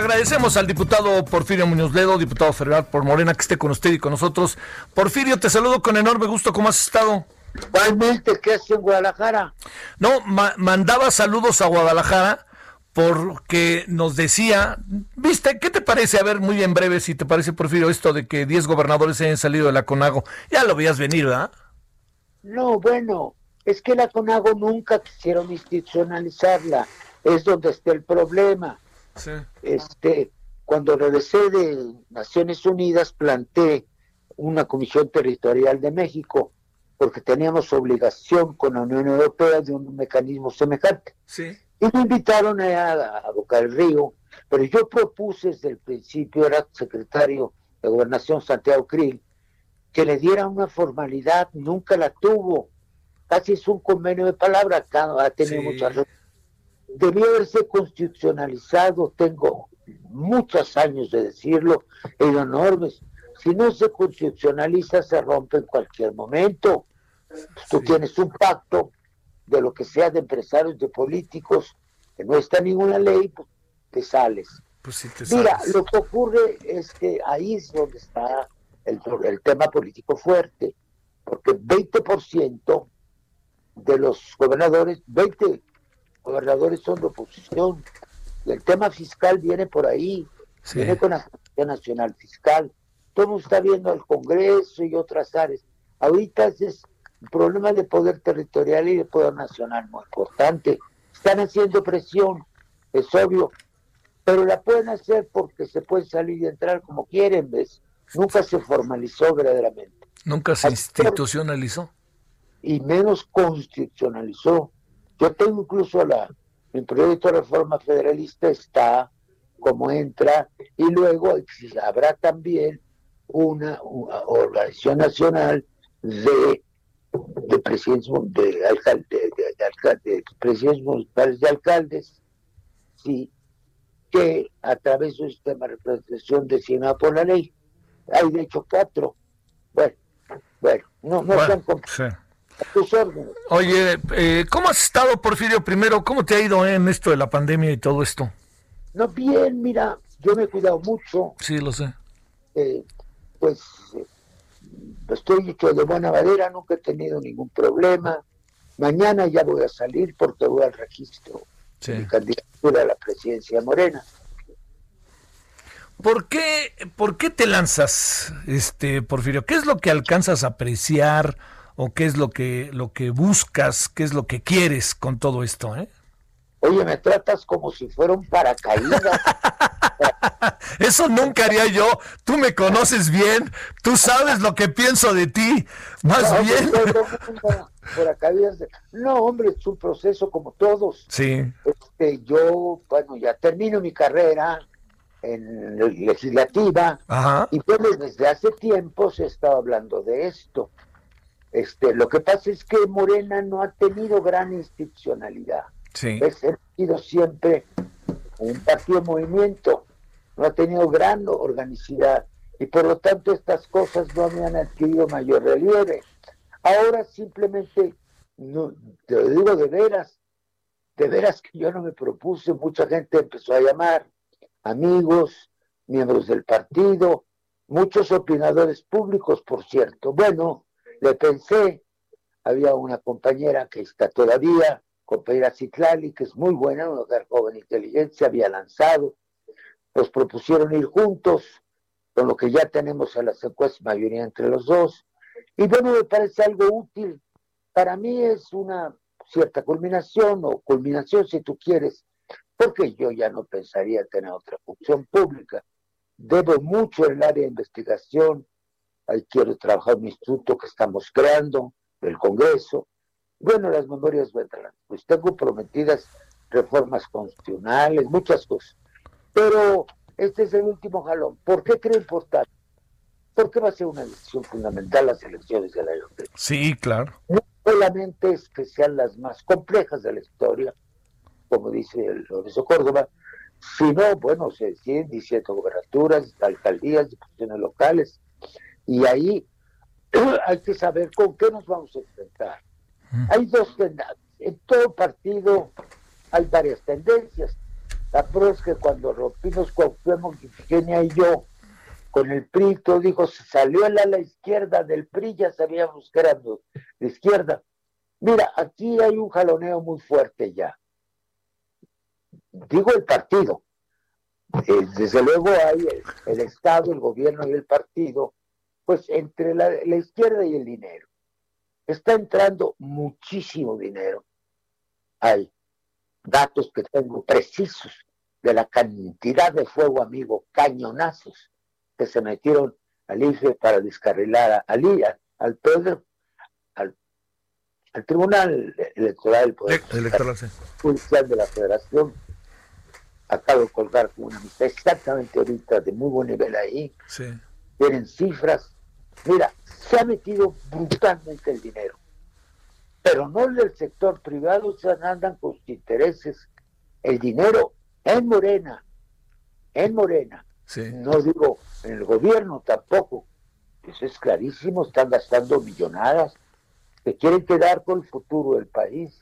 Agradecemos al diputado Porfirio Muñoz Ledo, diputado federal por Morena, que esté con usted y con nosotros. Porfirio, te saludo con enorme gusto. ¿Cómo has estado? Igualmente, ¿qué haces en Guadalajara? No, ma mandaba saludos a Guadalajara porque nos decía, viste, ¿qué te parece? A ver, muy en breve, si te parece, Porfirio, esto de que 10 gobernadores hayan salido de la CONAGO. Ya lo veías venir, ¿verdad? No, bueno, es que la CONAGO nunca quisieron institucionalizarla. Es donde está el problema. Sí. Este, cuando regresé de Naciones Unidas, planteé una comisión territorial de México, porque teníamos obligación con la Unión Europea de un mecanismo semejante. Sí. Y me invitaron a, a Boca del Río, pero yo propuse desde el principio, era secretario de Gobernación Santiago Krill, que le diera una formalidad, nunca la tuvo. Casi es un convenio de palabra, ha tenido Sí. muchas debió haberse constitucionalizado, tengo muchos años de decirlo, e enormes. Si no se constitucionaliza, se rompe en cualquier momento. Tú Sí. tienes un pacto de lo que sea de empresarios, de políticos, que no está en ninguna ley, pues te sales. Pues sí te Mira, lo que ocurre es que ahí es donde está el, el tema político fuerte, porque 20% de los gobernadores, 20 gobernadores son de oposición, y el tema fiscal viene por ahí, Sí. viene con la Asamblea Nacional Fiscal, todo está viendo al Congreso y otras áreas. Ahorita es un problema de poder territorial y de poder nacional muy importante. Están haciendo presión, es obvio, pero la pueden hacer porque se pueden salir y entrar como quieren, ¿ves? Nunca se formalizó verdaderamente Nunca se Así- institucionalizó. y menos constitucionalizó. Yo tengo incluso la, mi proyecto de reforma federalista está como entra y luego habrá también una, una organización nacional de, de de, alcalde, de, de alcalde- de presidentes municipales de alcaldes, sí, que a través de un sistema de representación designado por la ley. Hay de hecho cuatro. Bueno, bueno, no, no Bueno, sí. Oye, eh, ¿cómo has estado, Porfirio? Primero, ¿cómo te ha ido en esto de la pandemia y todo esto? No, bien, mira, yo me he cuidado mucho, Sí, lo sé. eh, pues eh, estoy hecho de buena madera, nunca he tenido ningún problema. Mañana ya voy a salir porque voy al registro Sí. de mi candidatura a la presidencia morena. ¿Por qué, ¿Por qué te lanzas, este Porfirio? ¿Qué es lo que alcanzas a apreciar o qué es lo que lo que buscas, qué es lo que quieres con todo esto, eh? Oye, me tratas como si fuera un paracaídas. Eso nunca haría yo. Tú me conoces bien, tú sabes lo que pienso de ti. Más No, bien. pues, no, paracaídas hombre, es un proceso como todos. Sí, Este, yo, bueno, ya termino mi carrera en legislativa. ajá. Y bueno, desde hace tiempo se estaba hablando de esto. Este, lo que pasa es que Morena no ha tenido gran institucionalidad. Sí. Es ha sido siempre un partido movimiento, no ha tenido gran organicidad y por lo tanto estas cosas no me han adquirido mayor relieve. Ahora simplemente, no, te lo digo de veras, de veras que yo no me propuse, mucha gente empezó a llamar, amigos, miembros del partido, muchos opinadores públicos, por cierto. Bueno, le pensé, había una compañera que está todavía, compañera Citlali, que es muy buena, una mujer joven inteligente, se había lanzado, nos propusieron ir juntos, con lo que ya tenemos a las encuestas mayoría entre los dos, y bueno, me parece algo útil. Para mí es una cierta culminación, o culminación si tú quieres, porque yo ya no pensaría tener otra función pública. Debo mucho en el área de investigación, ahí quiero trabajar un instituto que estamos creando, el Congreso. Bueno, las memorias vendrán. Pues tengo prometidas reformas constitucionales, muchas cosas. Pero este es el último jalón. ¿Por qué cree importante? Porque va a ser una decisión fundamental las elecciones del año Sí, claro. No solamente es que sean las más complejas de la historia, como dice el Lorenzo Córdoba, sino, bueno, se deciden 17 gobernaturas, alcaldías, diputaciones locales, y ahí hay que saber con qué nos vamos a enfrentar. Hay dos tendencias. En todo partido hay varias tendencias. La prueba es que cuando rompimos Cuauhtémoc, Ifigenia y yo, con el PRI, todo dijo, se salió el ala izquierda del PRI, ya sabíamos que era de izquierda. Mira, aquí hay un jaloneo muy fuerte ya. Digo el partido. Eh, desde luego hay el, Estado, el gobierno y el partido, pues entre la, la izquierda y el dinero. Está entrando muchísimo dinero. Hay datos que tengo precisos de la cantidad de fuego amigo, cañonazos que se metieron al IFE para descarrilar a, al, al Pedro, al, Tribunal Electoral del Poder Judicial de la Federación. Acabo de colgar con una amistad exactamente ahorita de muy buen nivel ahí. Tienen cifras. Mira, se ha metido brutalmente el dinero pero no del sector privado, se andan con sus intereses. El dinero en Morena, en Morena, no digo en el gobierno tampoco, eso es clarísimo, están gastando millonadas, que quieren quedar con el futuro del país.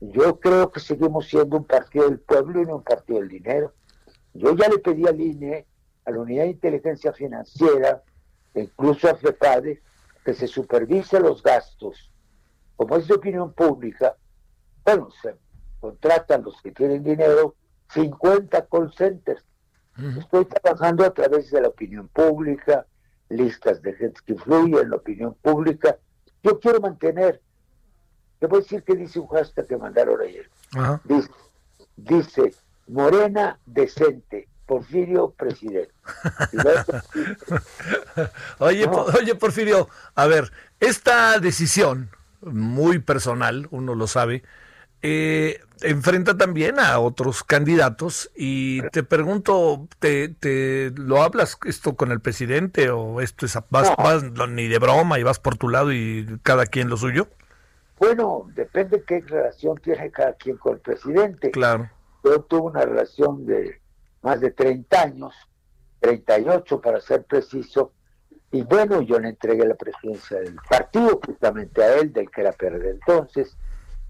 Yo creo que seguimos siendo un partido del pueblo y no un partido del dinero. Yo ya le pedí al INE, a la Unidad de Inteligencia Financiera, incluso a FEPADE, que se supervise los gastos como es de opinión pública, bueno, se contratan los que tienen dinero 50 call centers. Estoy trabajando a través de la opinión pública, listas de gente que influyen en la opinión pública. Yo quiero mantener, te voy a decir que dice un hashtag que mandaron ayer. Dice, dice, Morena decente, Porfirio presidente. oye, oye, Porfirio, a ver, esta decisión muy personal, uno lo sabe, eh, enfrenta también a otros candidatos y te pregunto, ¿te, te lo hablas esto con el presidente o esto es vas, ni de broma y vas por tu lado y cada quien lo suyo? Bueno, depende qué relación tiene cada quien con el presidente. Claro. Yo tuve una relación de más de 30 años, 38 para ser preciso, y bueno, yo le entregué la presidencia del partido justamente a él, del que era PRD entonces.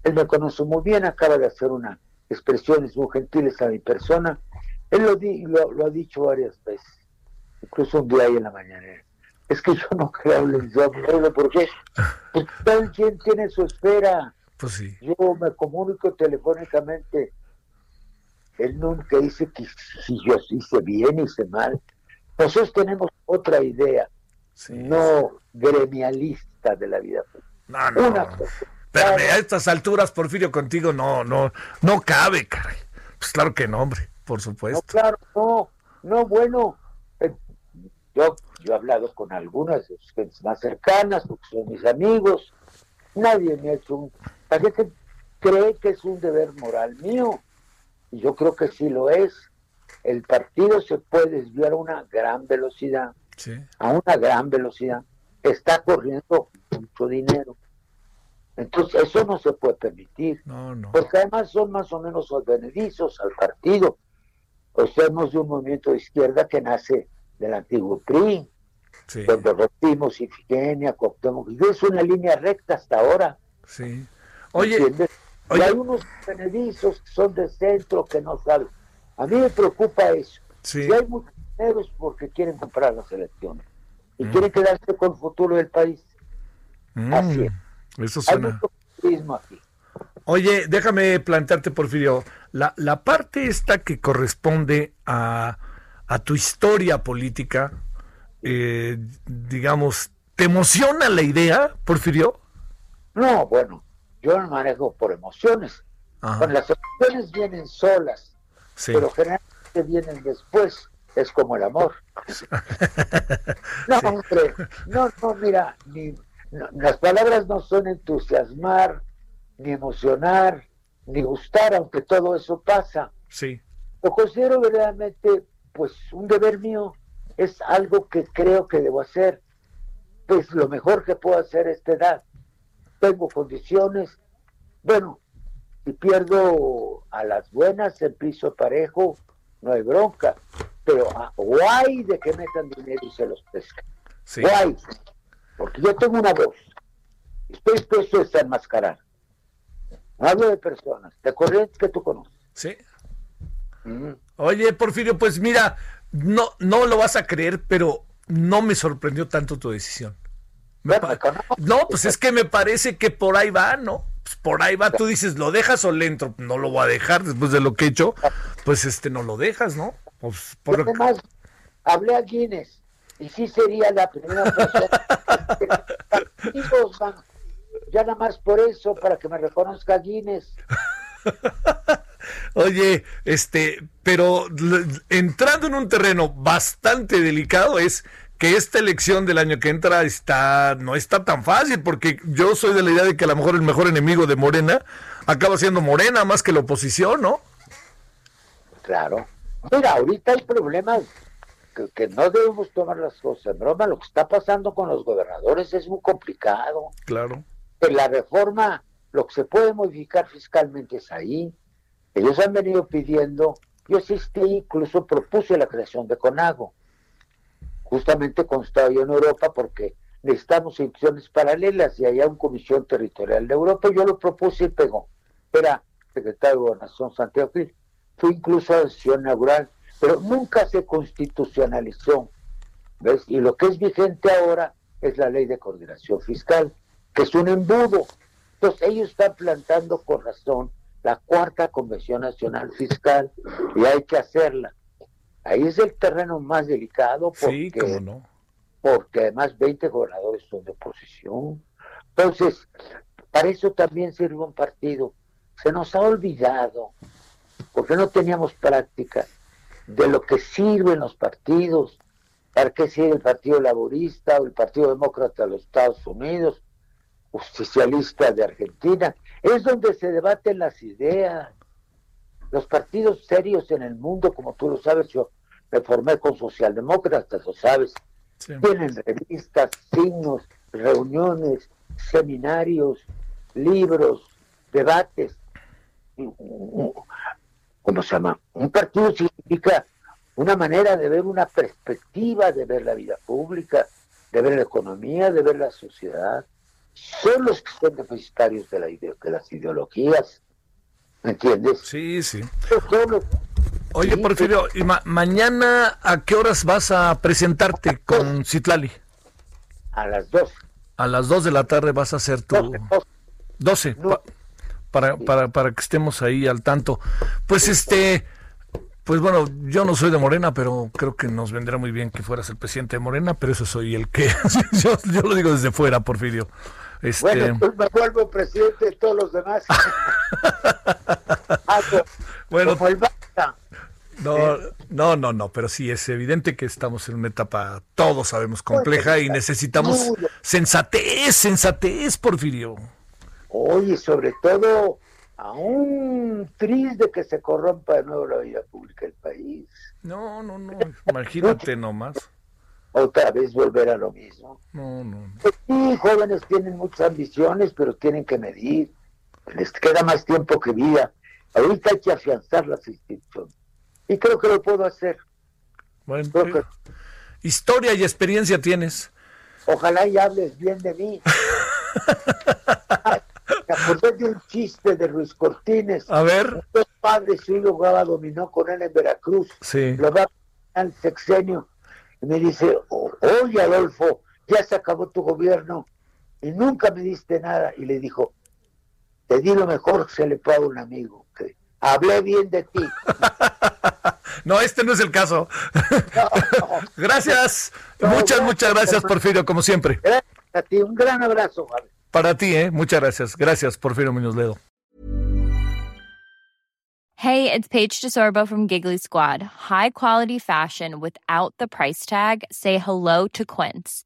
Él me conoce muy bien, acaba de hacer unas expresiones muy gentiles a mi persona. Él lo, di, lo, ha dicho varias veces, incluso un día ahí en la mañana. Es que yo no creo en el ¿por qué? Porque cada quien tiene su esfera. Pues sí. Yo me comunico telefónicamente. Él nunca dice que si yo hice bien, hice mal. Nosotros tenemos otra idea no gremialista de la vida No, no. Pero a estas alturas, Porfirio, contigo no, no, no cabe, caray. Pues claro que no, hombre, por supuesto. No, claro, no, no, bueno, eh, yo, yo he hablado con algunas de sus gentes más cercanas, porque son mis amigos, nadie me ha hecho un... La gente cree que es un deber moral mío, y yo creo que sí lo es. El partido se puede desviar a una gran velocidad a una gran velocidad, está corriendo mucho dinero. Entonces, eso no se puede permitir. Porque además son más o menos advenedizos al partido. O somos de un movimiento de izquierda que nace del antiguo PRI, donde rompimos Ifigenia, y Es una línea recta hasta ahora. Sí. Oye, y hay unos advenedizos que son de centro que no saben. A mí me preocupa eso. Si hay muchos es porque quieren comprar las elecciones y mm. quieren quedarse con el futuro del país. Mm, Así es. Eso suena. aquí. Oye, déjame plantearte, Porfirio, la, la parte esta que corresponde a, a tu historia política, eh, digamos, ¿te emociona la idea, Porfirio? No, bueno, yo no manejo por emociones. las emociones vienen solas, pero generalmente vienen después es como el amor. no, hombre, no, no, mira, ni, las palabras no son entusiasmar, ni emocionar, ni gustar, aunque todo eso pasa. Sí. Lo considero verdaderamente, pues, un deber mío. Es algo que creo que debo hacer. Pues lo mejor que puedo hacer a esta edad. Tengo condiciones. Bueno, si pierdo a las buenas en piso parejo, no hay bronca. Pero ah, guay de que metan dinero y se los pescan. Sí. Guay. Porque yo tengo una voz. Estoy dispuesto a desenmascarar. Hablo de personas, de corrientes que tú conoces. Sí. Mm. Oye, Porfirio, pues mira, no, no lo vas a creer, pero no me sorprendió tanto tu decisión. Me Bueno, no, pues es que me parece que por ahí va, ¿no? Pues por ahí va, tú dices, ¿lo dejas o le entro? No lo voy a dejar después de lo que he hecho, pues este, no lo dejas, ¿no? Pues por además, hablé a Guinness y sí sería la primera persona. ya nada más por eso, para que me reconozca Guinness. Oye, este, pero entrando en un terreno bastante delicado es que esta elección del año que entra está no está tan fácil porque yo soy de la idea de que a lo mejor el mejor enemigo de Morena acaba siendo Morena más que la oposición, ¿no? Claro. Mira, ahorita hay problemas que, que no debemos tomar las cosas en broma. Lo que está pasando con los gobernadores es muy complicado. Claro. En la reforma, lo que se puede modificar fiscalmente es ahí. Ellos han venido pidiendo, yo asistí, incluso propuse la creación de CONAGO, justamente yo en Europa porque necesitamos instituciones paralelas y hay una comisión territorial de Europa, yo lo propuse y pegó. Era secretario de Gobernación Santiago Krill. Fue incluso a la sesión inaugural, pero nunca se constitucionalizó. ¿ves? Y lo que es vigente ahora es la ley de coordinación fiscal, que es un embudo. Entonces ellos están plantando con razón la cuarta Convención Nacional Fiscal y hay que hacerla. Ahí es el terreno más delicado porque, Sí, cómo no. porque además 20 gobernadores son de oposición. Entonces, para eso también sirve un partido. Se nos ha olvidado, porque no teníamos práctica de lo que sirven los partidos, para qué sirve el Partido Laborista o el Partido Demócrata de los Estados Unidos, o socialista de Argentina. Es donde se debaten las ideas. Los partidos serios en el mundo, como tú lo sabes, yo me formé con socialdemócratas, lo sabes, Sí. tienen revistas, signos, reuniones, seminarios, libros, debates. ¿Cómo se llama? Un partido significa una manera de ver una perspectiva, de ver la vida pública, de ver la economía, de ver la sociedad. Son los que son deficitarios de, la ide- de las ideologías. ¿Me entiendes? Sí, sí. Son los- Oye, Porfirio, ¿y ma- mañana a qué horas vas a presentarte con Citlali? a las dos. A las 2 de la tarde vas a hacer tu... Doce, doce. 12, No. pa- para, para, para que estemos ahí al tanto. Pues este, pues bueno, yo no soy de Morena, pero creo que nos vendrá muy bien que fueras el presidente de Morena, pero eso soy el que, yo, yo lo digo desde fuera, Porfirio. Este, Bueno, pues me vuelvo presidente de todos los demás. Bueno. como el Barça. No, no, no, no, pero sí es evidente que estamos en una etapa, todos sabemos, compleja y necesitamos sensatez, sensatez, Porfirio. Oye, sobre todo, aún triste que se corrompa de nuevo la vida pública del país. No, no, no, imagínate nomás. Otra vez volver a lo mismo. No, no, no. Pues sí, jóvenes tienen muchas ambiciones, pero tienen que medir. Les queda más tiempo que vida. Ahorita hay que afianzar las instituciones. Y creo que lo puedo hacer. Bueno, que- historia y experiencia tienes. Ojalá y hables bien de mí. Me acordé de un chiste de Ruiz Cortines. A ver, Dos padres, su hijo jugaba dominó con él en Veracruz. sí. Lo va al sexenio. Y me dice, "O- oye Adolfo, ya se acabó tu gobierno y nunca me diste nada. Y le dijo, te di lo mejor que se le puede a un amigo. que hablé bien de ti. No, este no es el caso. gracias. No, muchas, gracias, muchas gracias. Porfirio, como siempre. Gracias a ti. Un gran abrazo, Javi. Para ti, ¿eh? Muchas gracias. Gracias, Porfirio Muñoz Ledo. Hey, it's Paige DeSorbo from Giggly Squad. High quality fashion without the price tag. Say hello to Quince.